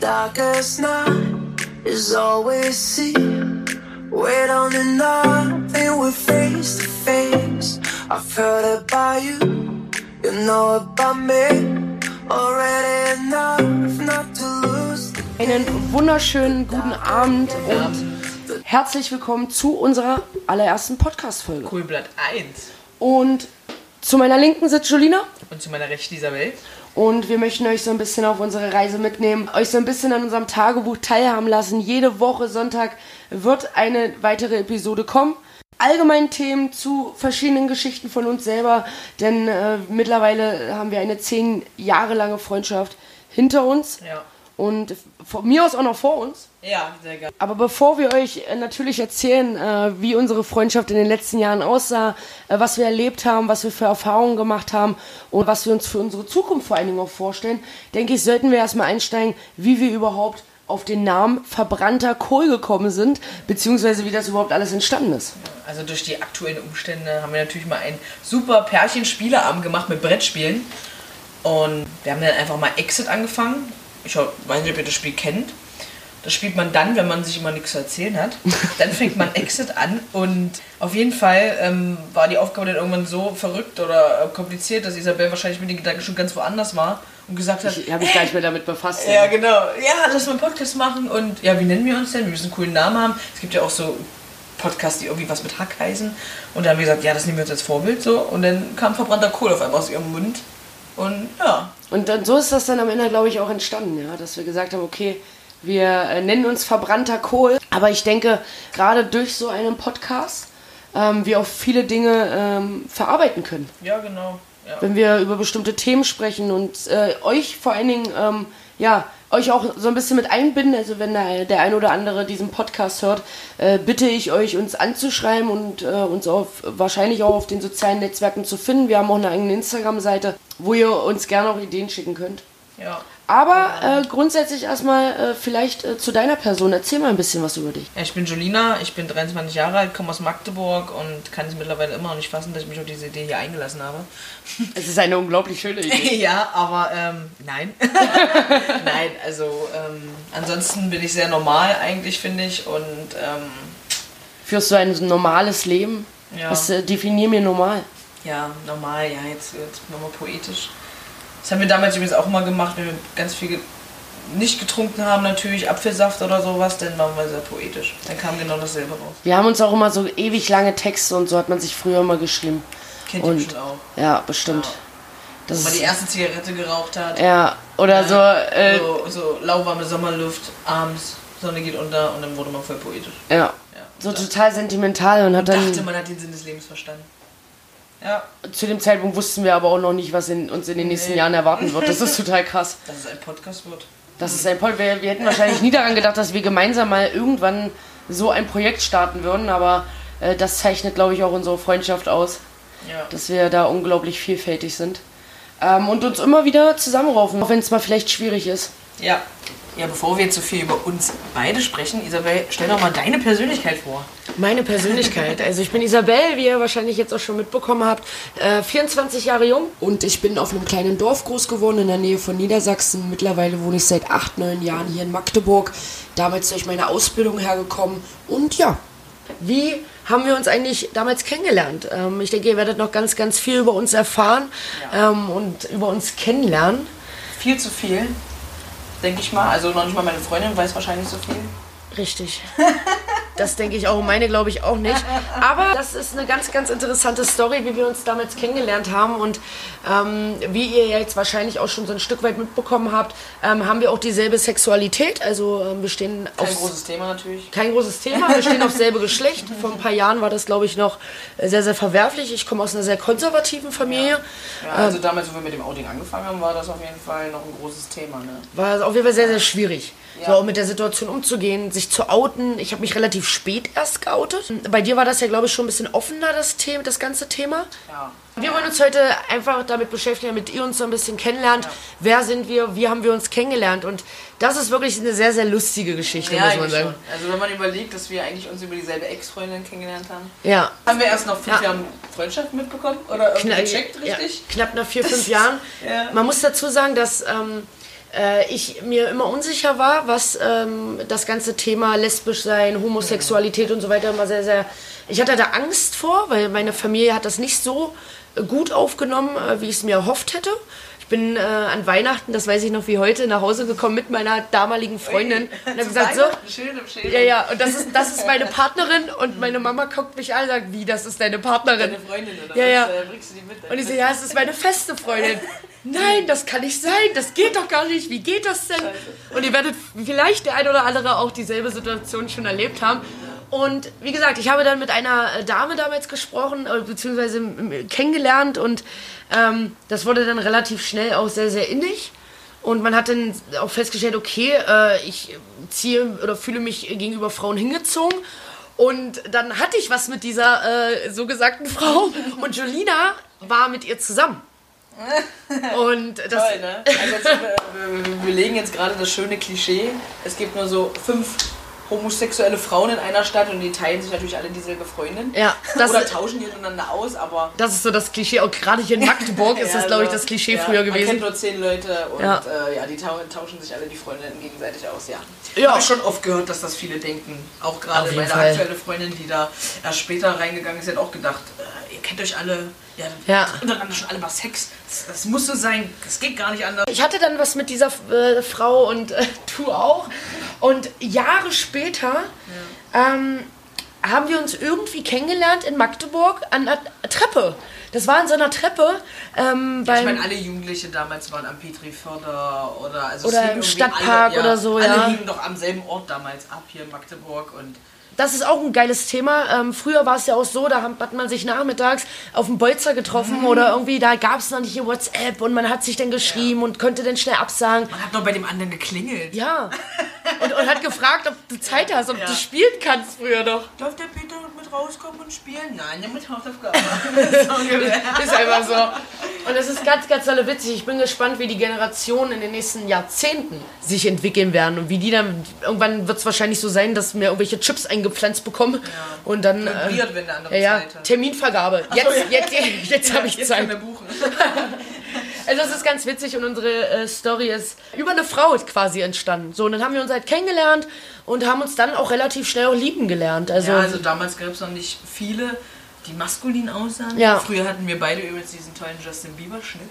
darkest night is all we see. We don't need nothing, we're face to face. I've heard about you, you know about me. Already enough not to lose. Einen wunderschönen guten Abend und herzlich willkommen zu unserer allerersten Podcast-Folge. Coolblatt 1. Und zu meiner Linken sitzt Jolina Und zu meiner rechten Isabel. Und wir möchten euch so ein bisschen auf unsere Reise mitnehmen, euch so ein bisschen an unserem Tagebuch teilhaben lassen. Jede Woche Sonntag wird eine weitere Episode kommen. Allgemein Themen zu verschiedenen Geschichten von uns selber, denn äh, mittlerweile haben wir eine zehn Jahre lange Freundschaft hinter uns Ja. und von mir aus auch noch vor uns. Ja, sehr geil. Aber bevor wir euch äh, natürlich erzählen, äh, wie unsere Freundschaft in den letzten Jahren aussah, äh, was wir erlebt haben, was wir für Erfahrungen gemacht haben und was wir uns für unsere Zukunft vor allen Dingen auch vorstellen, denke ich, sollten wir erstmal einsteigen, wie wir überhaupt auf den Namen verbrannter Kohl gekommen sind, beziehungsweise wie das überhaupt alles entstanden ist. Also durch die aktuellen Umstände haben wir natürlich mal ein super Pärchen-Spieleabend gemacht mit Brettspielen. Und wir haben dann einfach mal Exit angefangen. Ich weiß nicht, ob ihr das Spiel kennt. Das spielt man dann, wenn man sich immer nichts zu erzählen hat. Dann fängt man Exit an und auf jeden Fall ähm, war die Aufgabe dann irgendwann so verrückt oder äh, kompliziert, dass Isabel wahrscheinlich mit den Gedanken schon ganz woanders war und gesagt hat, Ich habe mich gar nicht mehr damit befasst. Ja, genau. Ja, lass mal einen Podcast machen und ja, wie nennen wir uns denn? Wir müssen einen coolen Namen haben. Es gibt ja auch so Podcasts, die irgendwie was mit Hack heißen. Und dann haben wir gesagt, ja, das nehmen wir uns als Vorbild so. Und dann kam verbrannter Kohl auf einmal aus ihrem Mund. Und ja, Und dann, so ist das dann am Ende, glaube ich, auch entstanden, ja, dass wir gesagt haben, okay, wir äh, nennen uns verbrannter Kohl. Aber ich denke, gerade durch so einen Podcast ähm, wir auch viele Dinge ähm, verarbeiten können. ja, genau. Ja. Wenn wir über bestimmte Themen sprechen und äh, euch vor allen Dingen, ähm, ja, euch auch so ein bisschen mit einbinden. Also wenn der, der ein oder andere diesen Podcast hört, äh, bitte ich euch, uns anzuschreiben und äh, uns auf, wahrscheinlich auch auf den sozialen Netzwerken zu finden. Wir haben auch eine eigene Instagram-Seite, wo ihr uns gerne auch Ideen schicken könnt. Ja. Aber äh, grundsätzlich erstmal äh, vielleicht äh, zu deiner Person. Erzähl mal ein bisschen was über dich. Ja, ich bin Jolina, ich bin 23 Jahre alt, komme aus Magdeburg und kann es mittlerweile immer noch nicht fassen, dass ich mich auf diese Idee hier eingelassen habe. Es ist eine unglaublich schöne Idee. ja, aber ähm, nein. nein, also ähm, ansonsten bin ich sehr normal eigentlich, finde ich. Und ähm, Führst du ein normales Leben? Ja. Was äh, definier mir normal? ja, normal, ja, jetzt, jetzt nochmal poetisch. Das haben wir damals übrigens auch mal gemacht, wenn wir ganz viel ge nicht getrunken haben, natürlich Apfelsaft oder sowas, dann waren wir sehr poetisch. Dann kam genau dasselbe raus. Wir haben uns auch immer so ewig lange Texte und so hat man sich früher immer geschrieben. Kennt ihr Und bestimmt auch. ja, bestimmt. Ja. Das Wo man die erste Zigarette geraucht hat. ja, oder so, äh, so, so lauwarme Sommerluft, abends, Sonne geht unter und dann wurde man voll poetisch. ja, Ja. so total sentimental und hat dann dachte, man hat den Sinn des Lebens verstanden. Ja, zu dem Zeitpunkt wussten wir aber auch noch nicht, was in, uns in den nächsten Nee. Jahren erwarten wird. Das ist total krass. dass es ein Podcast wird. Das ist ein Point. Wir, wir hätten wahrscheinlich nie daran gedacht, dass wir gemeinsam mal irgendwann so ein Projekt starten würden, aber äh, das zeichnet, glaube ich, auch unsere Freundschaft aus, Ja. dass wir da unglaublich vielfältig sind. Ähm, und uns immer wieder zusammenraufen, auch wenn es mal vielleicht schwierig ist. ja. Ja, bevor wir jetzt so viel über uns beide sprechen, Isabel, stell doch mal deine Persönlichkeit vor. Meine Persönlichkeit. Also ich bin Isabel, wie ihr wahrscheinlich jetzt auch schon mitbekommen habt, äh, 24 Jahre jung und ich bin auf einem kleinen Dorf groß geworden in der Nähe von Niedersachsen. Mittlerweile wohne ich seit 8, 9 Jahren hier in Magdeburg. Damals durch meine Ausbildung hergekommen und ja. Wie haben wir uns eigentlich damals kennengelernt? Ähm, ich denke, ihr werdet noch ganz, ganz viel über uns erfahren ähm, und über uns kennenlernen. Viel zu viel, denke ich mal. Also noch nicht mal meine Freundin weiß wahrscheinlich so viel. Richtig. Das denke ich auch. Meine glaube ich auch nicht. Aber das ist eine ganz, ganz interessante Story, wie wir uns damals kennengelernt haben. Und ähm, wie ihr jetzt wahrscheinlich auch schon so ein Stück weit mitbekommen habt, ähm, haben wir auch dieselbe Sexualität. Also ähm, wir stehen Kein auf großes Thema natürlich. kein großes Thema. Wir stehen auf selbe Geschlecht. Vor ein paar Jahren war das, glaube ich, noch sehr, sehr verwerflich. Ich komme aus einer sehr konservativen Familie. Ja, also damals, wo wir mit dem Outing angefangen haben, war das auf jeden Fall noch ein großes Thema. Ne? War auf jeden Fall sehr, sehr schwierig. Ja. So auch mit der Situation umzugehen, sich zu outen. Ich habe mich relativ spät erst geoutet. Bei dir war das ja, glaube ich, schon ein bisschen offener, das, Thema, das ganze Thema. Ja. Wir wollen uns heute einfach damit beschäftigen, damit ihr uns so ein bisschen kennenlernt. Wer sind wir? Wie haben wir uns kennengelernt? Und das ist wirklich eine sehr, sehr lustige Geschichte, Ja, muss man sagen. schon. Also wenn man überlegt, dass wir eigentlich uns über dieselbe Ex-Freundin kennengelernt haben. Ja. Haben wir erst noch fünf Ja. Jahre Freundschaft mitbekommen? Oder irgendwie Knapp, gecheckt, ja, richtig? knapp nach vier, fünf Jahren. Ja. Man muss dazu sagen, dass ähm, äh, ich mir immer unsicher war, was ähm, das ganze Thema lesbisch sein, Homosexualität und so weiter immer sehr, sehr. Ich hatte da Angst vor, weil meine Familie hat das nicht so gut aufgenommen, äh, wie ich es mir erhofft hätte. Ich bin äh, an Weihnachten, das weiß ich noch wie heute, nach Hause gekommen mit meiner damaligen Freundin und habe gesagt, so, Schön im Schädel. ja, ja, und das ist, das ist meine Partnerin und meine Mama guckt mich an und sagt, wie, das ist deine Partnerin? Deine Freundin oder Ja, ja. was? Äh, bringst du die mit? Und ich so, ja, es ist meine feste Freundin. Nein, das kann nicht sein, das geht doch gar nicht, wie geht das denn? Und ihr werdet vielleicht der ein oder andere auch dieselbe Situation schon erlebt haben. Und wie gesagt, ich habe dann mit einer Dame damals gesprochen, äh, beziehungsweise kennengelernt und ähm, das wurde dann relativ schnell auch sehr, sehr innig. Und man hat dann auch festgestellt, okay, äh, ich ziehe oder fühle mich gegenüber Frauen hingezogen. Und dann hatte ich was mit dieser äh, so gesagten Frau und Jolina war mit ihr zusammen. Und das, Toll, ne? Also jetzt, wir, wir, wir legen jetzt gerade das schöne Klischee. Es gibt nur so fünf homosexuelle Frauen in einer Stadt und die teilen sich natürlich alle dieselbe Freundin. Ja, das- Oder tauschen die untereinander aus, aber. das ist so das Klischee. Auch gerade hier in Magdeburg ist das, Ja, glaube ich, das Klischee ja, früher Man kennt gewesen. nur zehn Leute und Ja. äh, ja die tau tauschen sich alle die Freundinnen gegenseitig aus, ja. Ja. Habe ich schon oft gehört, dass das viele denken. Auch gerade meine Fall. aktuelle Freundin, die da erst später reingegangen ist, hat auch gedacht, äh, ihr kennt euch alle, ja, Ja. untereinander schon alle mal Sex. Das, das muss so sein, das geht gar nicht anders. Ich hatte dann was mit dieser äh, Frau und äh, du auch. Und Jahre später ähm, haben wir uns irgendwie kennengelernt in Magdeburg an einer Treppe. Das war an so einer Treppe. Ähm, Ich beim, meine, alle Jugendliche damals waren am Petriförder oder also Oder im Stadtpark alle, oder so, alle ja. hingen doch am selben Ort damals ab hier in Magdeburg und Das ist auch ein geiles Thema. Ähm, früher war es ja auch so, da hat man sich nachmittags auf dem Bolzer getroffen oder irgendwie, da gab es noch nicht hier WhatsApp und man hat sich dann geschrieben und konnte dann schnell absagen. man hat noch bei dem anderen geklingelt. Ja. Und, und hat gefragt, ob du Zeit hast, ob Ja. du spielen kannst früher noch. Darf der Peter rauskommen und spielen? Nein, der mit Hausaufgaben. so. Ist einfach so. Und es ist ganz, ganz tolle witzig. Ich bin gespannt, wie die Generationen in den nächsten Jahrzehnten sich entwickeln werden und wie die dann. Irgendwann wird es wahrscheinlich so sein, dass mir irgendwelche Chips eingepflanzt bekommen und dann. Äh, wenn der andere ja, ja, Zeit hat. Terminvergabe. Jetzt, jetzt, jetzt, jetzt habe ich Jetzt Zeit. wir buchen. Also das ist ganz witzig und unsere äh, Story ist über eine Frau quasi entstanden. So, und dann haben wir uns halt kennengelernt und haben uns dann auch relativ schnell auch lieben gelernt. Also, Ja, also damals gab es noch nicht viele, die maskulin aussahen. Ja. Früher hatten wir beide übrigens diesen tollen Justin Bieber-Schnitt.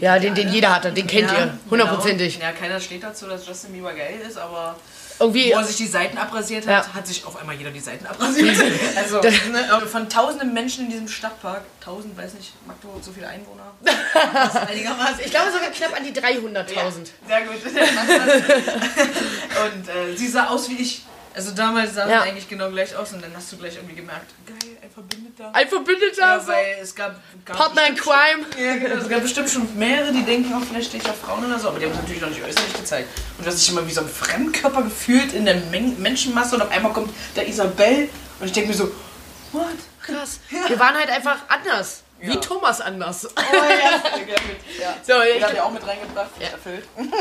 Ja, den- den alle. jeder hatte, den kennt ihr, hundertprozentig. Genau. Ja, keiner steht dazu, dass Justin Bieber geil ist, aber irgendwie. wo er sich die Seiten abrasiert hat, Ja. hat sich auf einmal jeder die Seiten abrasiert. also ne, von tausenden Menschen in diesem Stadtpark, tausend, weiß nicht, Magdeburg so viele Einwohner. Ich glaube sogar knapp an die 300.000. Sehr gut. und äh, sie sah aus wie ich. Also damals sah Ja. sie eigentlich genau gleich aus und dann hast du gleich irgendwie gemerkt, geil, ein Verbündeter. Ein Verbündeter, Ja, so. weil es gab, gab Partner in Crime. schon- Ja, genau. Es gab bestimmt schon mehrere, die denken, oh, vielleicht stehe ich auf Frauen oder so, aber die haben es natürlich noch nicht äußerlich gezeigt. Und du hast dich immer wie so ein Fremdkörper gefühlt in der Men Menschenmasse und auf einmal kommt der Isabel und ich denke mir so, what? Krass. Wir waren halt einfach anders. Wie Ja. Thomas anders. Oh ja, ja. So, Den ich, hat er auch mit reingebracht, erfüllt. und,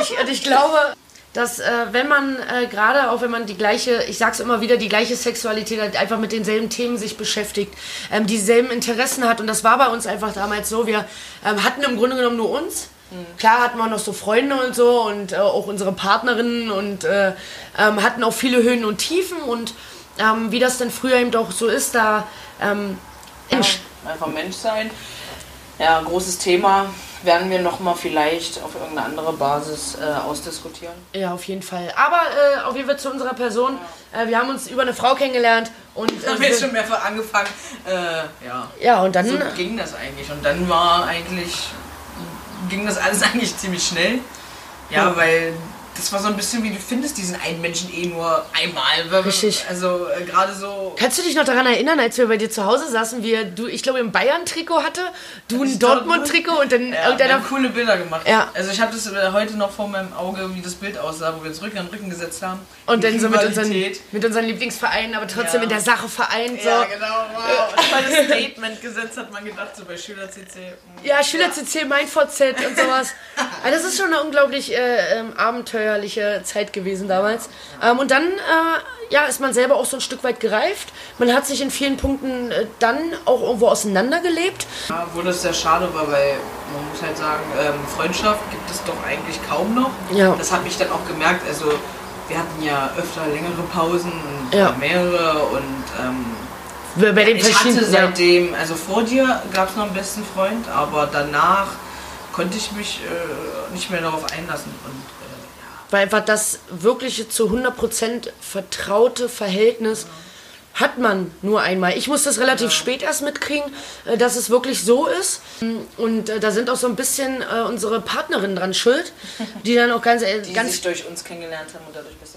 ich, und ich glaube, dass äh, wenn man äh, gerade auch wenn man die gleiche, ich sag's immer wieder, die gleiche Sexualität hat, einfach mit denselben Themen sich beschäftigt, ähm, dieselben Interessen hat und das war bei uns einfach damals so, wir ähm, hatten im Grunde genommen nur uns. Klar hatten wir noch so Freunde und so und äh, auch unsere Partnerinnen und äh, ähm, hatten auch viele Höhen und Tiefen und ähm, wie das dann früher eben auch so ist, da ähm, Mensch, Einfach Mensch sein. Ja, großes Thema. Werden wir nochmal vielleicht auf irgendeine andere Basis äh, ausdiskutieren. Ja, auf jeden Fall. Aber äh, auf jeden Fall zu unserer Person. Äh, wir haben uns über eine Frau kennengelernt und Da haben äh, wir jetzt schon mehrfach angefangen. Äh, ja. ja und dann So ging das eigentlich. Und dann war eigentlich, ging das alles eigentlich ziemlich schnell. Ja, Ja. weil das war so ein bisschen wie du findest diesen einen Menschen eh nur einmal. Richtig. Also äh, gerade so. Kannst du dich noch daran erinnern, als wir bei dir zu Hause saßen, wir, du, ich glaube, im Bayern-Trikot hatte, du ein Dortmund-Trikot und dann Ja, wir irgendeiner. haben coole Bilder gemacht. Ja. Also ich habe das äh, heute noch vor meinem Auge, wie das Bild aussah, wo wir uns Rücken an Rücken gesetzt haben. Und Die dann so mit unseren, mit unseren Lieblingsvereinen, aber trotzdem Ja. in der Sache vereint. So. Ja, genau. Wow. Ein tolles Statement gesetzt, hat man gedacht, so bei Schüler-CC. Ja, Schüler CC, mein VZ und sowas. Also das ist schon eine unglaublich äh, ähm, Abenteuer abenteuerliche Zeit gewesen damals. Ähm, und dann äh, ja, ist man selber auch so ein Stück weit gereift. Man hat sich in vielen Punkten äh, dann auch irgendwo auseinandergelebt. Ja, wo das sehr schade war, weil man muss halt sagen, ähm, Freundschaft gibt es doch eigentlich kaum noch. Ja. Das habe ich dann auch gemerkt. Also wir hatten ja öfter längere Pausen und Ja. mehrere und ähm, Bei den ich hatte seitdem, also vor dir gab es noch einen besten Freund, aber danach konnte ich mich äh, nicht mehr darauf einlassen. Und Weil einfach das wirkliche zu 100% vertraute Verhältnis hat man nur einmal. Ich muss das relativ spät erst mitkriegen, äh, dass es wirklich so ist. Und äh, da sind auch so ein bisschen äh, unsere Partnerinnen dran schuld, die dann auch ganz... die ganz sich durch uns kennengelernt haben und dadurch beste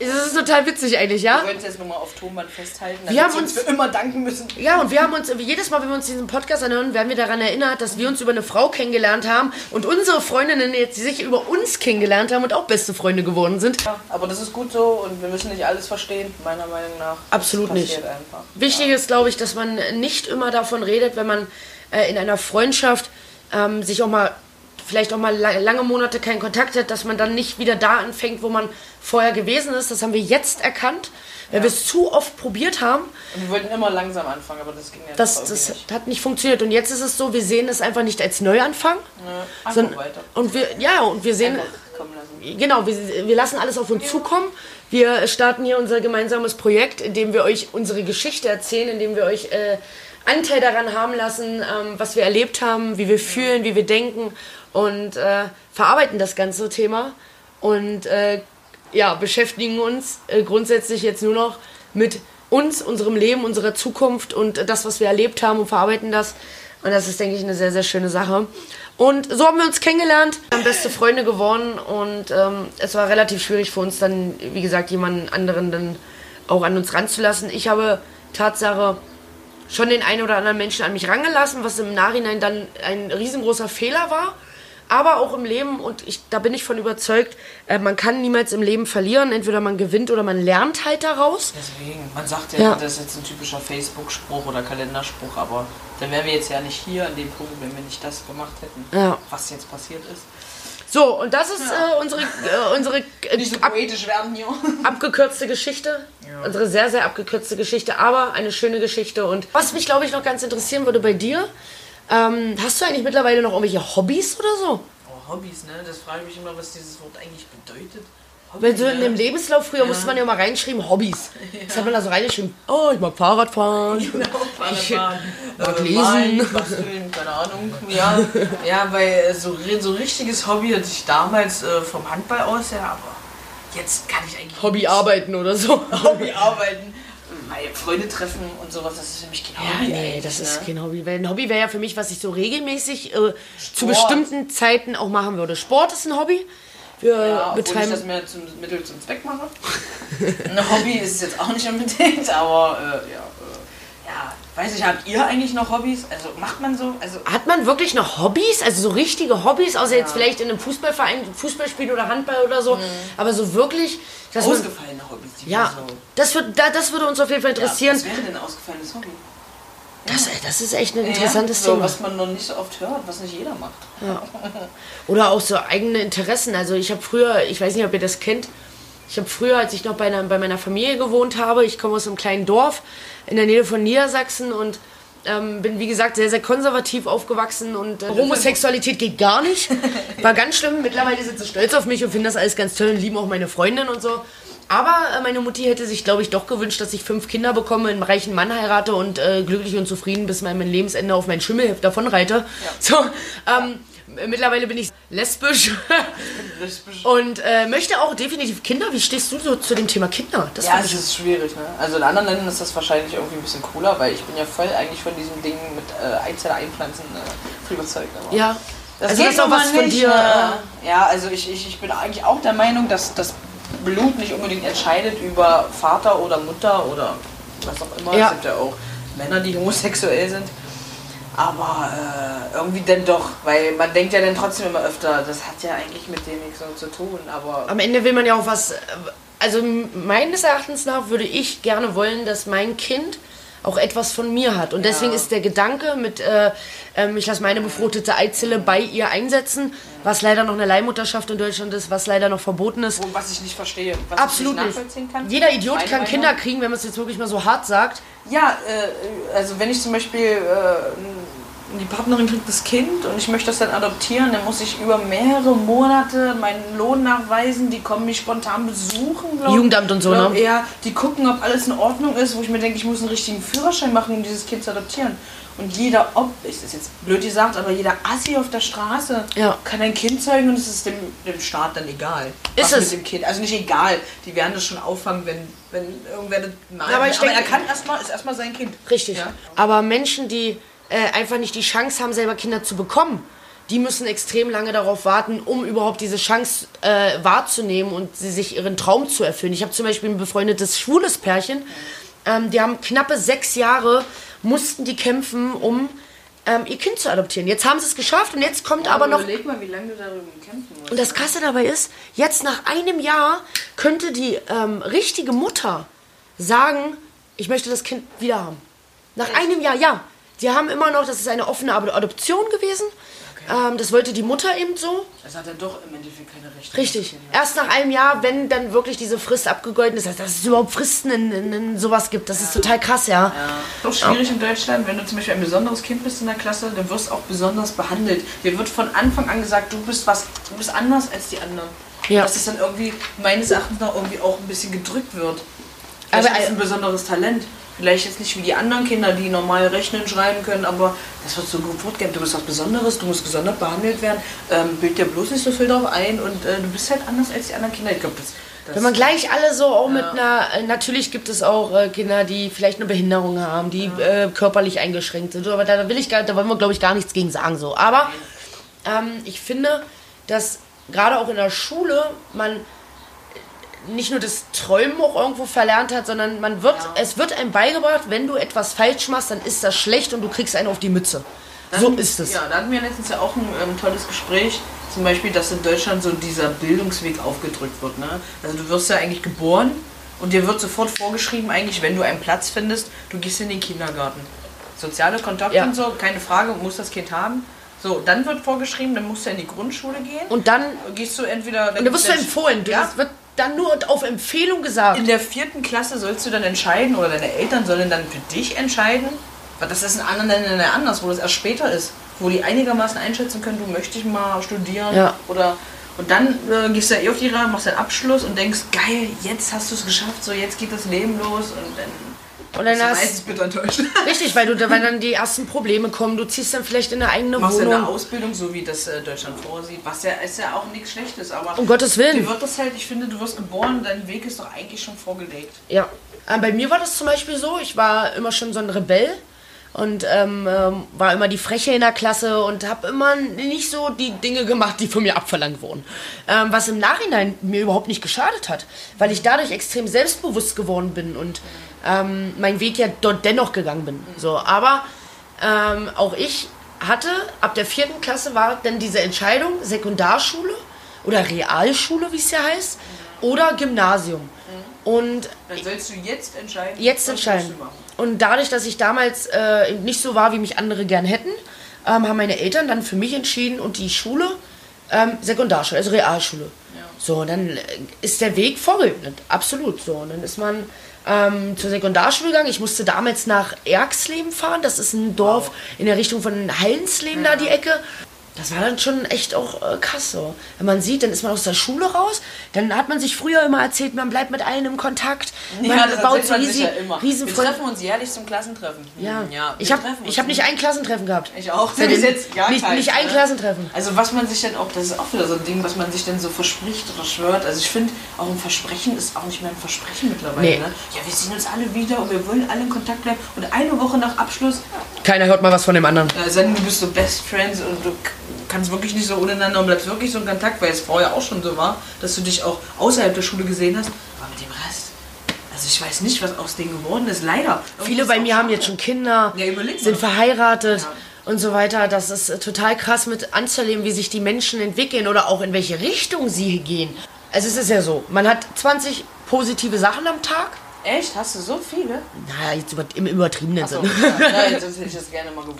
Das ist total witzig eigentlich, ja? Wir wollen es jetzt nur mal auf Tonband festhalten, Wir haben uns uns- für immer danken müssen. Ja, und wir haben uns, jedes Mal, wenn wir uns diesen Podcast anhören, werden wir daran erinnert, dass wir uns über eine Frau kennengelernt haben und unsere Freundinnen jetzt sich über uns kennengelernt haben und auch beste Freunde geworden sind. Ja, aber das ist gut so und wir müssen nicht alles verstehen, meiner Meinung nach. Absolut nicht. Einfach. Wichtig ist, glaube ich, dass man nicht immer davon redet, wenn man äh, in einer Freundschaft ähm, sich auch mal, vielleicht auch mal la lange Monate keinen Kontakt hat, dass man dann nicht wieder da anfängt, wo man vorher gewesen ist. Das haben wir jetzt erkannt, weil wir es zu oft probiert haben. Und wir wollten immer langsam anfangen, aber das ging ja Das, das nicht. hat nicht funktioniert. Und jetzt ist es so, wir sehen es einfach nicht als Neuanfang. Ja, sondern- weiter. Und wir, ja, und wir sehen. Genau, wir, wir lassen alles auf uns zukommen. Wir starten hier unser gemeinsames Projekt, in dem wir euch unsere Geschichte erzählen, in dem wir euch äh, Anteil daran haben lassen, ähm, was wir erlebt haben, wie wir fühlen, wie wir denken und äh, verarbeiten das ganze Thema und äh, ja, beschäftigen uns äh, grundsätzlich jetzt nur noch mit uns, unserem Leben, unserer Zukunft und das, was wir erlebt haben und verarbeiten das. Und das ist, denke ich, eine sehr, sehr schöne Sache. Und so haben wir uns kennengelernt, haben beste Freunde geworden und ähm, es war relativ schwierig für uns dann, wie gesagt, jemanden anderen dann auch an uns ranzulassen. Ich habe Tatsache schon den einen oder anderen Menschen an mich rangelassen, was im Nachhinein dann ein riesengroßer Fehler war. Aber auch im Leben, und ich, da bin ich von überzeugt, äh, man kann niemals im Leben verlieren. Entweder man gewinnt oder man lernt halt daraus. Deswegen, man sagt ja, Ja. das ist jetzt ein typischer Facebook-Spruch oder Kalenderspruch, aber dann wären wir jetzt ja nicht hier an dem Punkt, wenn wir nicht das gemacht hätten, Ja. was jetzt passiert ist. So, und das ist äh, unsere, äh, unsere äh, so ab, poetisch werden hier. abgekürzte Geschichte. Unsere sehr, sehr abgekürzte Geschichte, aber eine schöne Geschichte. Und was mich, glaube ich, noch ganz interessieren würde bei dir, ähm, hast du eigentlich mittlerweile noch irgendwelche Hobbys oder so? Oh, Hobbys, ne? Das frage ich mich immer, was dieses Wort eigentlich bedeutet. Hobby, Weil so in dem Lebenslauf früher musste man ja mal reinschreiben, Hobbys. Das hat man da so reingeschrieben. Oh, ich mag Fahrradfahren. Genau, Fahrradfahren, mag äh, lesen. malen, basteln, keine Ahnung. Ja, ja weil so, ri- so richtiges Hobby hatte ich damals äh, vom Handball aus, ja, aber jetzt kann ich eigentlich Hobby arbeiten oder so. Hobby arbeiten, meine Freunde treffen und sowas, das ist für mich kein Ja, Hobby. nee, das ist ne? kein Hobby. Weil ein Hobby wäre ja für mich, was ich so regelmäßig äh, zu bestimmten Zeiten auch machen würde. Sport ist ein Hobby. Wir Ja, obwohl ich betreiben. das mehr zum Mittel zum Zweck mache. ein Hobby ist es jetzt auch nicht unbedingt, aber äh, ja, äh, ja, weiß ich, habt ihr eigentlich noch Hobbys? Also macht man so, also Hat man wirklich noch Hobbys? Also so richtige Hobbys, außer jetzt vielleicht in einem Fußballverein, Fußball spielen oder Handball oder so. Aber so wirklich, dass man, ausgefallene Hobbys, die ja, man so das, wird, da, das würde uns auf jeden Fall interessieren. Ja, was wäre denn ein ausgefallenes Hobby? Das, das ist echt ein interessantes ja, so, Thema. Was man noch nicht so oft hört, was nicht jeder macht. Oder auch so eigene Interessen. Also ich habe früher, ich weiß nicht, ob ihr das kennt, ich habe früher, als ich noch bei, einer, bei meiner Familie gewohnt habe, ich komme aus einem kleinen Dorf in der Nähe von Niedersachsen und ähm, bin, wie gesagt, sehr, sehr konservativ aufgewachsen und äh, Homosexualität geht gar nicht. War ganz schlimm. Mittlerweile sind sie stolz auf mich und finden das alles ganz toll und lieben auch meine Freundin und so. Aber äh, meine Mutti hätte sich, glaube ich, doch gewünscht, dass ich fünf Kinder bekomme, einen reichen Mann heirate und äh, glücklich und zufrieden bis mein Lebensende auf meinen Schimmel davonreite. So, ähm, mittlerweile bin ich lesbisch und äh, möchte auch definitiv Kinder. Wie stehst du so zu dem Thema Kinder? Das Ja, es ich ist schwierig, ne? Also in anderen Ländern ist das wahrscheinlich irgendwie ein bisschen cooler, weil ich bin ja voll eigentlich von diesem Ding mit äh, Einzeller einpflanzen äh, überzeugt. Aber ja. Das also geht das ist auch was von nicht, dir. ne? Ja, also ich, ich, ich bin eigentlich auch der Meinung, dass das Blut nicht unbedingt entscheidet über Vater oder Mutter oder was auch immer. Ja. Es gibt ja auch Männer, die homosexuell sind. Aber äh, irgendwie dann doch, weil man denkt ja dann trotzdem immer öfter, das hat ja eigentlich mit dem nichts so zu tun. Aber Am Ende will man ja auch was. Also meines Erachtens nach würde ich gerne wollen, dass mein Kind auch etwas von mir hat. Und deswegen ist der Gedanke mit, äh, ähm, ich lasse meine befruchtete Eizelle bei ihr einsetzen, was leider noch eine Leihmutterschaft in Deutschland ist, was leider noch verboten ist. Wo- Was ich nicht verstehe. Was Absolut ich nicht nachvollziehen kann. Jeder Idiot kann. Kinder kriegen, wenn man es jetzt wirklich mal so hart sagt. Ja, äh, also wenn ich zum Beispiel äh, die Partnerin kriegt das Kind und ich möchte das dann adoptieren, dann muss ich über mehrere Monate meinen Lohn nachweisen. Die kommen mich spontan besuchen, glaube Jugendamt und so, glaub, ne? Ja, die gucken, ob alles in Ordnung ist, wo ich mir denke, ich muss einen richtigen Führerschein machen, um dieses Kind zu adoptieren. Und jeder, ob, ist das jetzt blöd gesagt, aber jeder Assi auf der Straße Ja. kann ein Kind zeugen und es ist dem, dem Staat dann egal. Ist es? mit dem Kind. Also nicht egal, die werden das schon auffangen, wenn, wenn irgendwer das macht. aber ich aber denke- er kann erstmal, ist erstmal sein Kind. Richtig. Ja. Aber Menschen, die äh, einfach nicht die Chance haben, selber Kinder zu bekommen, die müssen extrem lange darauf warten, um überhaupt diese Chance äh, wahrzunehmen und sie sich ihren Traum zu erfüllen. Ich habe zum Beispiel ein befreundetes schwules Pärchen, ähm, die haben knappe sechs Jahre, mussten die kämpfen, um ähm, ihr Kind zu adoptieren. Jetzt haben sie es geschafft und jetzt kommt aber noch Überleg mal, wie lange du darüber kämpfen musst. und das Krasse dabei ist, jetzt nach einem Jahr könnte die ähm, richtige Mutter sagen, ich möchte das Kind wieder haben. Nach einem Jahr, ja. Die haben immer noch, das ist eine offene Ad- Adoption gewesen. Ähm, das wollte die Mutter eben so. Das hat er doch im Endeffekt keine Rechte. Richtig. Erst nach einem Jahr, wenn dann wirklich diese Frist abgegolten ist, dass es überhaupt Fristen in, in, in sowas gibt. Das ist total krass, ja. Doch schwierig in Deutschland, wenn du zum Beispiel ein besonderes Kind bist in der Klasse, dann wirst du auch besonders behandelt. Dir wird von Anfang an gesagt, du bist was, du bist anders als die anderen. Ja. Dass es dann irgendwie meines Erachtens noch irgendwie auch ein bisschen gedrückt wird. Aber, Vielleicht ist es äh, ein besonderes Talent. Vielleicht jetzt nicht wie die anderen Kinder, die normal rechnen, schreiben können, aber das wird so gut fortgehen. Du bist was Besonderes, du musst gesondert behandelt werden. Ähm, bild dir bloß nicht so viel drauf ein und äh, du bist halt anders als die anderen Kinder. Ich glaube, das, das Wenn man gleich alle so auch mit einer, äh, natürlich gibt es auch äh, Kinder, die vielleicht eine Behinderung haben, die äh, körperlich eingeschränkt sind, aber da will ich gar, da wollen wir glaube ich gar nichts gegen sagen so. Aber ähm, ich finde, dass gerade auch in der Schule man nicht nur das Träumen auch irgendwo verlernt hat, sondern man wird, es wird einem beigebracht, wenn du etwas falsch machst, dann ist das schlecht und du kriegst einen auf die Mütze. so ist es. Ja, da hatten wir letztens ja auch ein ähm, tolles Gespräch. Zum Beispiel, dass in Deutschland so dieser Bildungsweg aufgedrückt wird. Ne? Also du wirst ja eigentlich geboren und dir wird sofort vorgeschrieben, eigentlich, wenn du einen Platz findest, du gehst in den Kindergarten. Soziale Kontakte Ja. und so, keine Frage, muss das Kind haben. So, dann wird vorgeschrieben, dann musst du in die Grundschule gehen. Und dann, gehst du entweder... und da wirst du empfohlen. Du, Ja, wird dann nur auf Empfehlung gesagt. in der vierten Klasse sollst du dann entscheiden, oder deine Eltern sollen dann für dich entscheiden, weil das ist in anderen Ländern anders, wo das erst später ist, wo die einigermaßen einschätzen können, du möchtest mal studieren Ja. oder und dann äh, gehst du ja eh auf die Reihe, machst deinen Abschluss und denkst, geil, jetzt hast du es geschafft, so jetzt geht das Leben los und dann Und dann du hast, bitter enttäuscht. Richtig, weil, du, weil dann die ersten Probleme kommen. Du ziehst dann vielleicht in eine eigene machst ja eine Wohnung. Ausbildung, so wie das äh, Deutschland vorsieht, was ja ist ja auch nichts Schlechtes, aber Um Gottes Willen. dir wird das halt, ich finde, du wirst geboren, dein Weg ist doch eigentlich schon vorgelegt. Ja. Äh, bei mir war das zum Beispiel so, ich war immer schon so ein Rebell und ähm, ähm, war immer die Freche in der Klasse und habe immer nicht so die Dinge gemacht, die von mir abverlangt wurden. Ähm, was im Nachhinein mir überhaupt nicht geschadet hat, weil ich dadurch extrem selbstbewusst geworden bin und ähm, meinen Weg ja dort dennoch gegangen bin. So, aber ähm, auch ich hatte, ab der vierten Klasse war dann diese Entscheidung, Sekundarschule oder Realschule, wie es ja heißt, oder Gymnasium. Und Dann sollst du jetzt entscheiden. jetzt was entscheiden. willst du machen. Und dadurch, dass ich damals äh, nicht so war, wie mich andere gern hätten, ähm, haben meine Eltern dann für mich entschieden und die Schule, ähm, Sekundarschule, also Realschule. So, und dann äh, ist der Weg vorgeebnet, absolut so. Und dann ist man ähm, zur Sekundarschule gegangen. Ich musste damals nach Erxleben fahren, das ist ein Dorf in der Richtung von Hallensleben da die Ecke. Das war dann schon echt auch äh, krass so. Wenn man sieht, dann ist man aus der Schule raus, dann hat man sich früher immer erzählt, man bleibt mit allen im Kontakt, man Ja, das baut so riesig, ja immer. riesen Wir treffen uns jährlich zum Klassentreffen. ja. Hm, ja ich wir habe ich hab nicht ein Klassentreffen gehabt. Ich auch. Seitdem- Bis jetzt gar nicht, keins, nicht ein ne? Klassentreffen. Also was man sich dann auch, das ist auch wieder so ein Ding, was man sich dann so verspricht oder schwört. Also ich finde, auch ein Versprechen ist auch nicht mehr ein Versprechen mittlerweile. Nee. Ne? Ja, wir sehen uns alle wieder und wir wollen alle in Kontakt bleiben. Und eine Woche nach Abschluss, Keiner hört mal was von dem anderen. sagen du bist so Best Friends und du k- kannst wirklich nicht so untereinander und bleibst wirklich so in Kontakt, weil es vorher auch schon so war, dass du dich auch außerhalb der Schule gesehen hast. Aber mit dem Rest, also ich weiß nicht, was aus denen geworden ist. Leider. Viele bei mir haben jetzt schon Kinder, Ja, überleg mal. sind verheiratet Ja. und so weiter. Das ist äh, total krass mit anzuerleben, wie sich die Menschen entwickeln oder auch in welche Richtung sie gehen. Also es ist ja so, man hat 20 positive Sachen am Tag Echt? Hast du so viele? Naja, jetzt über, im übertriebenen Achso, Sinne. ja, ja, sonst hätte ich das gerne mal gewusst.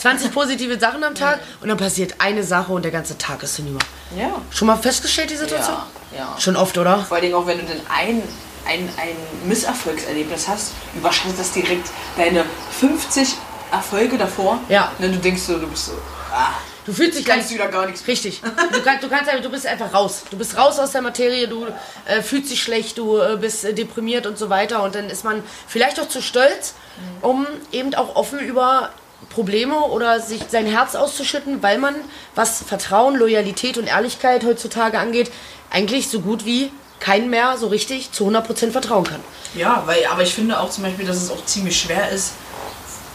20 positive Sachen am Tag und dann passiert eine Sache und der ganze Tag ist hinüber. Ja. Schon mal festgestellt, die Situation? Ja, ja. Schon oft, oder? Vor allen Dingen auch, wenn du dann ein, ein, ein Misserfolgserlebnis hast, überschattet das direkt deine 50 Erfolge davor. Ja. Und dann du denkst so, du bist so, ah, Du fühlst dich gleich. kannst wieder gar nichts. Richtig. Du, kann, du kannst einfach, du bist einfach raus. Du bist raus aus der Materie, du äh, fühlst dich schlecht, du äh, bist äh, deprimiert und so weiter. Und dann ist man vielleicht auch zu stolz, um eben auch offen über Probleme oder sich sein Herz auszuschütten, weil man, was Vertrauen, Loyalität und Ehrlichkeit heutzutage angeht, eigentlich so gut wie keinen mehr so richtig zu 100% vertrauen kann. Ja, weil, aber ich finde auch zum Beispiel, dass es auch ziemlich schwer ist,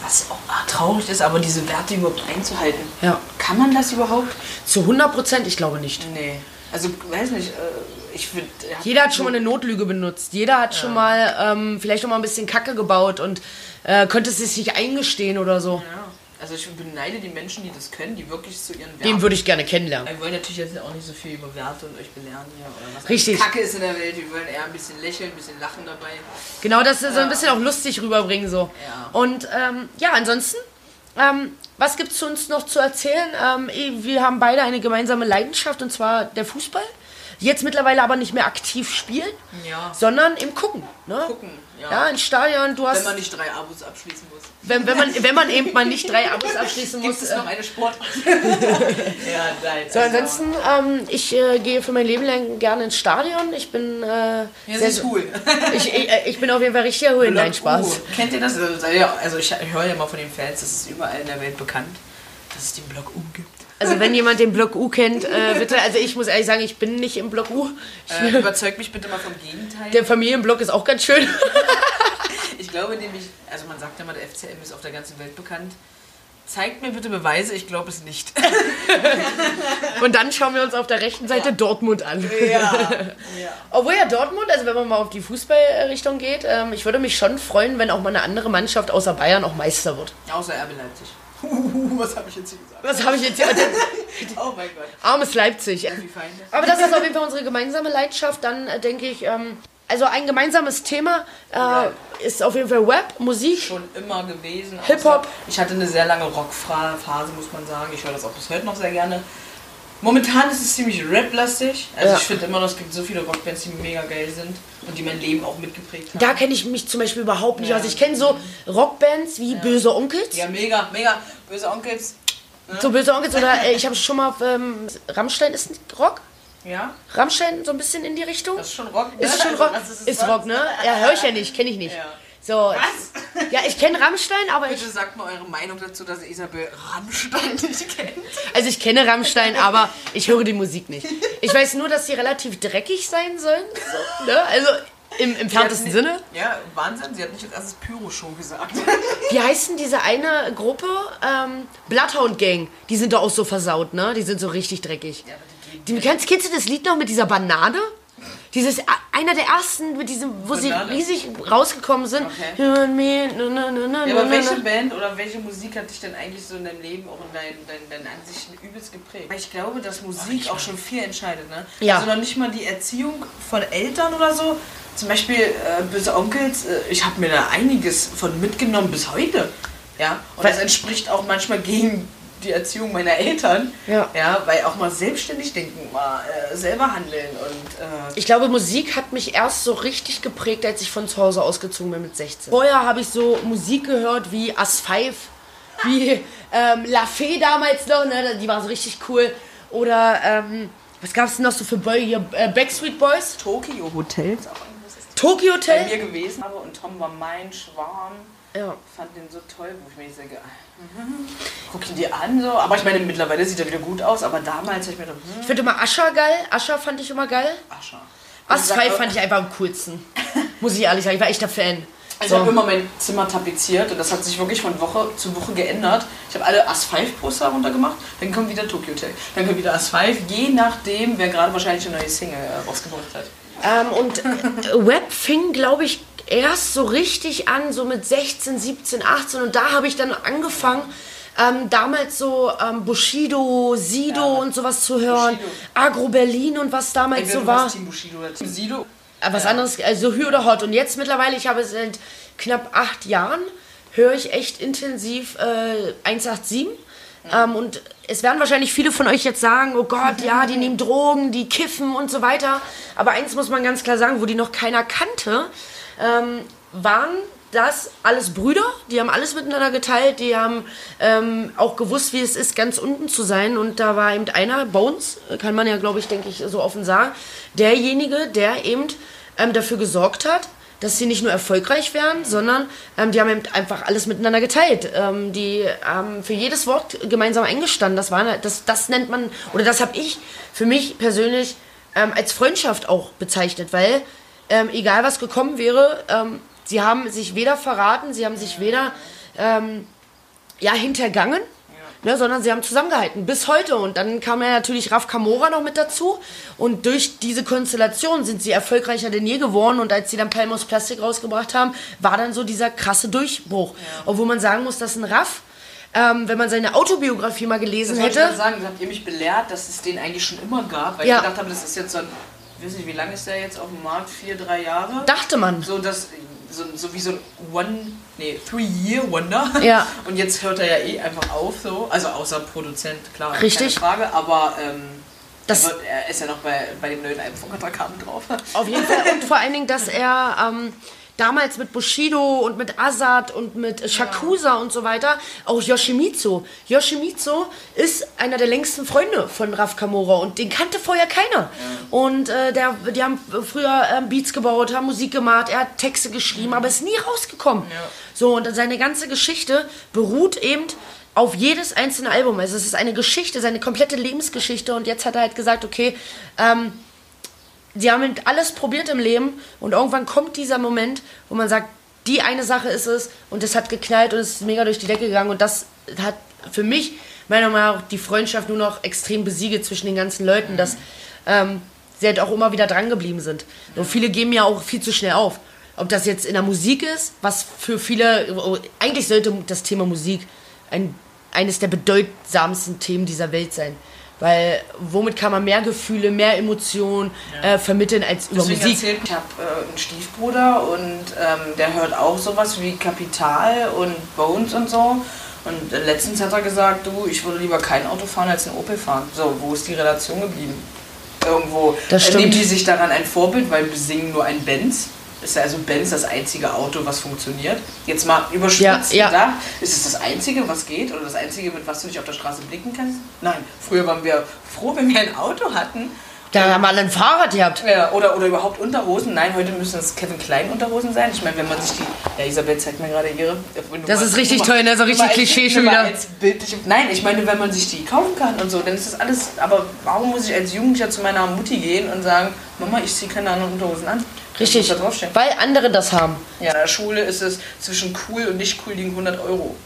was auch traurig ist, aber diese Werte überhaupt einzuhalten. Ja. Kann man das überhaupt? Zu 100% ich glaube nicht. Nee. Also, weiß nicht, äh, ich finde. Jeder hat schon mal eine Notlüge benutzt. Jeder hat schon mal ähm, vielleicht auch mal ein bisschen Kacke gebaut und äh, könnte es sich nicht eingestehen oder so. Ja. Also, ich beneide die Menschen, die das können, die wirklich zu ihren Werten. Den würde ich gerne kennenlernen. Wir wollen natürlich jetzt auch nicht so viel über Werte und euch belehren hier oder was Richtig. Kacke ist in der Welt. Wir wollen eher ein bisschen lächeln, ein bisschen lachen dabei. Genau, das so ein bisschen auch lustig rüberbringen so. Ja. Und ähm, ja, ansonsten, ähm, was gibt es uns noch zu erzählen? Ähm, eh, wir haben beide eine gemeinsame Leidenschaft und zwar der Fußball. Jetzt mittlerweile aber nicht mehr aktiv spielen, Ja. sondern im Gucken. Ne? Gucken, ja. Ja, im Stadion, du hast, Wenn man nicht drei Abos abschließen muss. wenn, wenn, man, wenn man eben mal nicht drei Abos abschließen Gibt muss. es äh, noch eine Sportart? ja, nein. So, ansonsten, ähm, ich äh, gehe für mein Leben lang gerne ins Stadion. Ich bin äh, Ja, sehr, das ist cool. ich, ich, äh, ich bin auf jeden Fall richtig erholt. Nein, Spaß. Uh, kennt ihr das? Also, ja, also ich, ich höre ja mal von den Fans, das ist überall in der Welt bekannt, dass es den Block U gibt. Also wenn jemand den Block U kennt, äh, bitte, also ich muss ehrlich sagen, ich bin nicht im Block U. Ich, Äh, überzeugt mich bitte mal vom Gegenteil. der Familienblock ist auch ganz schön. Ich glaube nämlich, also man sagt ja mal, der FCM ist auf der ganzen Welt bekannt. Zeigt mir bitte Beweise, ich glaube es nicht. Und dann schauen wir uns auf der rechten Seite Dortmund an. ja. Obwohl ja Dortmund, also wenn man mal auf die Fußballrichtung geht, ähm, ich würde mich schon freuen, wenn auch mal eine andere Mannschaft außer Bayern auch Meister wird. Außer RB Leipzig. Uh, was habe ich jetzt hier gesagt? Was habe ich jetzt hier? Oh mein Gott. Armes Leipzig. Aber das ist auf jeden Fall unsere gemeinsame Leidenschaft. Dann äh, denke ich, ähm, also ein gemeinsames Thema äh, ist auf jeden Fall Web, Musik. Schon immer gewesen. Hip-Hop. Ich hatte eine sehr lange Rockphase, muss man sagen. Ich höre das auch bis heute noch sehr gerne. Momentan ist es ziemlich rap-lastig. Also Ja. ich finde immer noch, es gibt so viele Rockbands, die mega geil sind und die mein Leben auch mitgeprägt haben. Da kenne ich mich zum Beispiel überhaupt nicht Ja. aus. Ich kenne so Rockbands wie Böse Onkels. ja, mega, mega. Böse Onkels. So Böse Onkels oder äh, ich habe schon mal ähm, Rammstein ist ein Rock? Ja, Rammstein so ein bisschen in die Richtung? das ist schon Rock. ne? Ist schon Also, Rock. es Ist was? Rock, ne? Ja, höre ich ja nicht, kenne ich nicht. Ja. So. Was? Ja, ich kenne Rammstein, aber ich Bitte sagt mal eure Meinung dazu, dass Isabel Rammstein nicht kennt. also ich kenne Rammstein, aber ich höre die Musik nicht. Ich weiß nur, dass sie relativ dreckig sein sollen, so, ne? Also im entferntesten Sinne. Ja, Wahnsinn. Sie hat nicht als erstes Pyro-Show gesagt. Wie heißt denn diese eine Gruppe? Ähm, Bloodhound Gang. Die sind doch auch so versaut, ne? Die sind so richtig dreckig. Ja, die Die, kennst, kennst du das Lied noch mit dieser Banane? Dieses, einer der ersten, mit diesem, wo Banane? sie riesig rausgekommen sind. Okay. Ja, aber welche. Band oder welche Musik hat dich denn eigentlich so in deinem Leben, auch in deinen, deinen, deinen Ansichten übelst geprägt? Weil ich glaube, dass Musik auch schon viel entscheidet, ne? Ja. Also noch nicht mal die Erziehung von Eltern oder so. Zum Beispiel äh, Böse Onkels, äh, ich habe mir da einiges von mitgenommen bis heute. Ja, und Weil- das entspricht auch manchmal gegen die Erziehung meiner Eltern. Ja. Ja, weil auch mal selbstständig denken, mal äh, selber handeln und äh, Ich glaube, Musik hat mich erst so richtig geprägt, als ich von zu Hause ausgezogen bin mit 16. Vorher habe ich so Musik gehört wie As Five, wie ähm, La Fee damals noch, ne? die war so richtig cool. Oder ähm, was gab es denn noch so für Boy hier? Äh, Backstreet Boys, Tokyo ist Tokyo bei Hotel. mir gewesen habe und Tom war mein Schwarm. Ja. fand den so toll, wo ich mir nicht denke, mhm, guck ihn dir an so. Aber ich meine, mittlerweile sieht er wieder gut aus, aber damals habe ich mir gedacht, hm, Ich finde immer Ascher geil. Ascher fand ich immer geil. Ascher. As Ich sag, Five fand ich einfach am coolsten. Muss ich ehrlich sagen, ich war echt der Fan. Ich So. habe immer mein Zimmer tapeziert und das hat sich wirklich von Woche zu Woche geändert. Ich habe alle As 5 Poster runtergemacht, dann kommt wieder Tokyo Hotel, dann kommt wieder As 5, je nachdem, wer gerade wahrscheinlich eine neue Single äh, rausgebracht hat. Ähm, und Web fing, glaube ich, erst so richtig an, so mit 16, 17, 18. Und da habe ich dann angefangen, ähm, damals so ähm, Bushido, Sido Ja. und sowas zu hören. Bushido. Agro Berlin und was damals so war. Team Bushido oder Team Sido. Äh, Was anderes, also Hü oder Hot. Und jetzt mittlerweile, ich habe seit knapp acht Jahren, höre ich echt intensiv äh, 187. Ähm, und es werden wahrscheinlich viele von euch jetzt sagen, oh Gott, ja, die nehmen Drogen, die kiffen und so weiter. Aber eins muss man ganz klar sagen, wo die noch keiner kannte, ähm, waren das alles Brüder, die haben alles miteinander geteilt, die haben ähm, auch gewusst, wie es ist, ganz unten zu sein. Und da war eben einer, Bones, kann man ja, glaube ich, denke ich, so offen sagen, derjenige, der eben ähm, dafür gesorgt hat, dass sie nicht nur erfolgreich werden, sondern ähm, die haben eben einfach alles miteinander geteilt. Ähm, die haben für jedes Wort gemeinsam eingestanden. Das, war, das, das nennt man, oder das habe ich für mich persönlich ähm, als Freundschaft auch bezeichnet, weil ähm, egal was gekommen wäre, ähm, sie haben sich weder verraten, sie haben sich weder ähm, ja, hintergangen, ne, sondern sie haben zusammengehalten bis heute. Und dann kam ja natürlich Raf Kamora noch mit dazu. Und durch diese Konstellation sind sie erfolgreicher denn je geworden. Und als sie dann Palmos Plastik rausgebracht haben, war dann so dieser krasse Durchbruch. Obwohl man sagen muss, dass ein Raff, ähm, wenn man seine Autobiografie mal gelesen Das wollte ich hätte, gerade sagen, habt ihr mich belehrt, dass es den eigentlich schon immer gab, weil Ja. ich gedacht habe, das ist jetzt so ein, ich weiß nicht, wie lange ist der jetzt auf dem Markt? Vier, drei Jahre? dachte man. So, das, so, so wie so ein One, nee, Three-Year-Wonder. Ja. Und jetzt hört er ja eh einfach auf, so. Also außer Produzent, klar, Richtig. keine Frage, aber ähm, Das- er, wird, er ist ja noch bei, bei dem neuen Album von Katakam drauf. Auf jeden Fall. Und vor allen Dingen, dass er ähm, damals mit Bushido und mit Azad und mit Shakusa und so weiter, auch Yoshimitsu. Yoshimitsu ist einer der längsten Freunde von Raf Kamora und den kannte vorher keiner. Und äh, der, die haben früher ähm, Beats gebaut, haben Musik gemacht, er hat Texte geschrieben, aber ist nie rausgekommen. So, und seine ganze Geschichte beruht eben auf jedes einzelne Album. Also es ist eine Geschichte, seine komplette Lebensgeschichte und jetzt hat er halt gesagt, okay, ähm, sie haben alles probiert im Leben und irgendwann kommt dieser Moment, wo man sagt, die eine Sache ist es und es hat geknallt und es ist mega durch die Decke gegangen und das hat für mich meiner Meinung nach die Freundschaft nur noch extrem besiegelt zwischen den ganzen Leuten, dass ähm, sie halt auch immer wieder dran geblieben sind. Und viele geben ja auch viel zu schnell auf. Ob das jetzt in der Musik ist, was für viele, eigentlich sollte das Thema Musik ein, eines der bedeutsamsten Themen dieser Welt sein. Weil womit kann man mehr Gefühle, mehr Emotionen äh, vermitteln als über Deswegen Musik? erzählt, ich habe äh, einen Stiefbruder und ähm, der hört auch sowas wie Kapital und Bones und so. Und äh, letztens hat er gesagt, du, ich würde lieber kein Auto fahren als ein Opel fahren. So, wo ist die Relation geblieben? Irgendwo Das äh, nehmen stimmt. die sich daran ein Vorbild, weil wir singen nur ein Benz. Ist ja also Benz das einzige Auto, was funktioniert. Jetzt mal überspitzt Ja, ja. gedacht, ist es das einzige, was geht oder das einzige, mit was du nicht auf der Straße blicken kannst? Nein. Früher waren wir froh, wenn wir ein Auto hatten. Da haben alle ein Fahrrad gehabt. Ja, oder, oder überhaupt Unterhosen. Nein, heute müssen es Kevin Klein Unterhosen sein. Ich meine, wenn man sich die. Ja, Isabel zeigt mir gerade ihre. du Das ist richtig toll, ne? So richtig Klischee schon wieder. nein, ich meine, wenn man sich die kaufen kann und so, dann ist das alles. Aber warum muss ich als Jugendlicher zu meiner Mutti gehen und sagen, Mama, ich ziehe keine anderen Unterhosen an? Richtig. Weil andere das haben. Ja, in der Schule ist es zwischen cool und nicht cool liegen 100 Euro.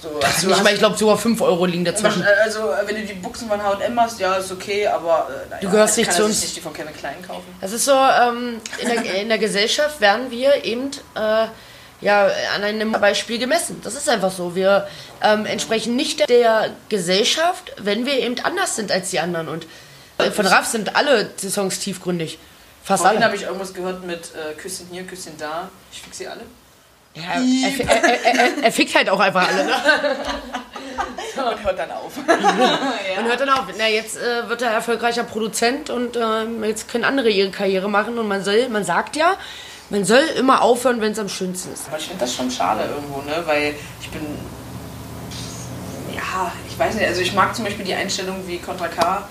So, also, Nicht mal, ich glaube, sogar 5 Euro liegen dazwischen. also, wenn du die Buchsen von H&M hast, ja, ist okay, aber äh, naja, Du gehörst ich nicht zu uns. nicht die von Kevin Klein kaufen. Das ist so, ähm, in, der, in der Gesellschaft werden wir eben äh, ja, an einem Beispiel gemessen. Das ist einfach so. Wir ähm, entsprechen nicht der Gesellschaft, wenn wir eben anders sind als die anderen. Und äh, von Raff sind alle Songs tiefgründig. Fast Vorhin habe ich irgendwas gehört mit äh, Küsschen hier, Küsschen da. Ich fix sie alle. Ja, er, er, er, er, fickt halt auch einfach alle. Ne? Und hört dann auf. Und hört dann auf. Na, jetzt äh, wird er erfolgreicher Produzent und ähm, jetzt können andere ihre Karriere machen. Und man soll, man sagt ja, man soll immer aufhören, wenn es am schönsten ist. Aber ich finde das schon schade irgendwo, ne? Weil ich bin. Ja, ich weiß nicht, also ich mag zum Beispiel die Einstellung wie Contra K.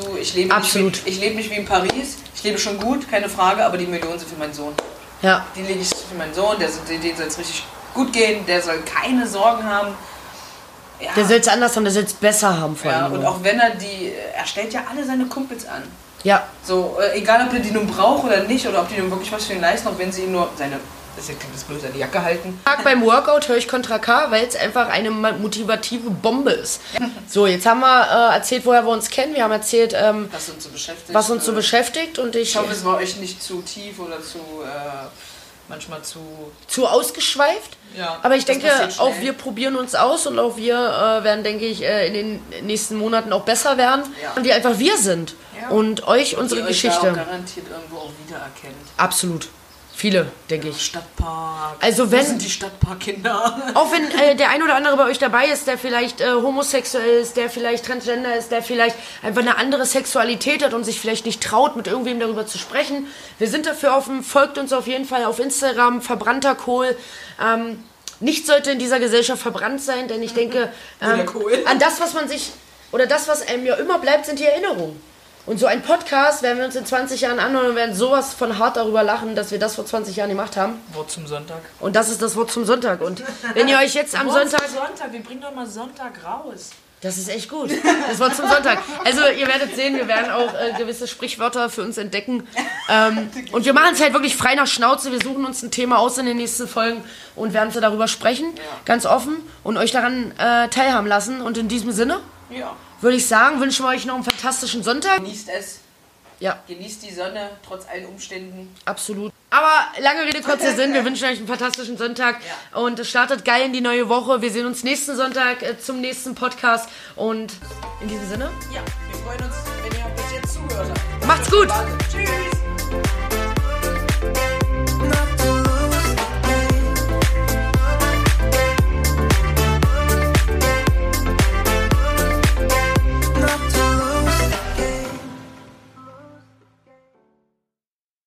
Du, ich lebe, Absolut. Nicht wie, ich lebe nicht wie in Paris. Ich lebe schon gut, keine Frage, aber die Millionen sind für meinen Sohn. Ja. Die lege ich für meinen Sohn, der, soll- dem soll es richtig gut gehen, der soll keine Sorgen haben. Ja, Der soll es anders haben, der soll es besser haben vor ja, allem. und auch wenn er die. Er stellt ja alle seine Kumpels an. ja, So, äh, egal ob er die nun braucht oder nicht, oder ob die nun wirklich was für ihn leisten, auch wenn sie ihm nur seine, das ist ja klingt das blöd, seine Jacke halten. Tag beim Workout höre ich Contra K, weil es einfach eine motivative Bombe ist. So, jetzt haben wir äh, erzählt, woher wir uns kennen. Wir haben erzählt, ähm, Was uns so beschäftigt. was uns so äh, beschäftigt. Und ich, Ich hoffe, es war euch nicht zu tief oder zu, äh, manchmal zu. zu ausgeschweift. Ja, Aber ich denke, auch wir probieren uns aus und auch wir äh, werden, denke ich, äh, in den nächsten Monaten auch besser werden. Ja. Und die einfach wir sind. Ja. Und euch unsere Ihr euch Geschichte. Da auch garantiert irgendwo auch wiedererkennt. Absolut. Viele, denke ich. Stadtpark. Also wenn- sind die Stadtparkkinder? Auch wenn äh, der ein oder andere bei euch dabei ist, der vielleicht äh, homosexuell ist, der vielleicht transgender ist, der vielleicht einfach eine andere Sexualität hat und sich vielleicht nicht traut, mit irgendwem darüber zu sprechen. Wir sind dafür offen. Folgt uns auf jeden Fall auf Instagram, verbrannter Kohl. Ähm, nichts sollte in dieser Gesellschaft verbrannt sein, denn ich denke, ähm, an das, was man sich, oder das, was einem ja immer bleibt, sind die Erinnerungen. Und so ein Podcast werden wir uns in 20 Jahren anhören und werden sowas von hart darüber lachen, dass wir das vor 20 Jahren gemacht haben. Wort zum Sonntag. Und das ist das Wort zum Sonntag. Und wenn ihr euch jetzt am Sonntag. Zum Sonntag. Wir bringen doch mal Sonntag raus. Das ist echt gut. Das Wort zum Sonntag. Also ihr werdet sehen, wir werden auch äh, gewisse Sprichwörter für uns entdecken. Ähm, und wir machen es halt wirklich frei nach Schnauze. Wir suchen uns ein Thema aus in den nächsten Folgen und werden darüber sprechen. Ganz offen und euch daran äh, teilhaben lassen. Und in diesem Sinne Ja. Würde ich sagen, wünschen wir euch noch einen fantastischen Sonntag. Genießt es. Ja, Genießt die Sonne, trotz allen Umständen. absolut. Aber lange Rede, kurzer Sinn. Wir wünschen euch einen fantastischen Sonntag. Und es startet geil in die neue Woche. Wir sehen uns nächsten Sonntag äh, zum nächsten Podcast. Und in diesem Sinne, Ja, wir freuen uns, wenn ihr bis jetzt zuhört. macht's gut! Tschüss.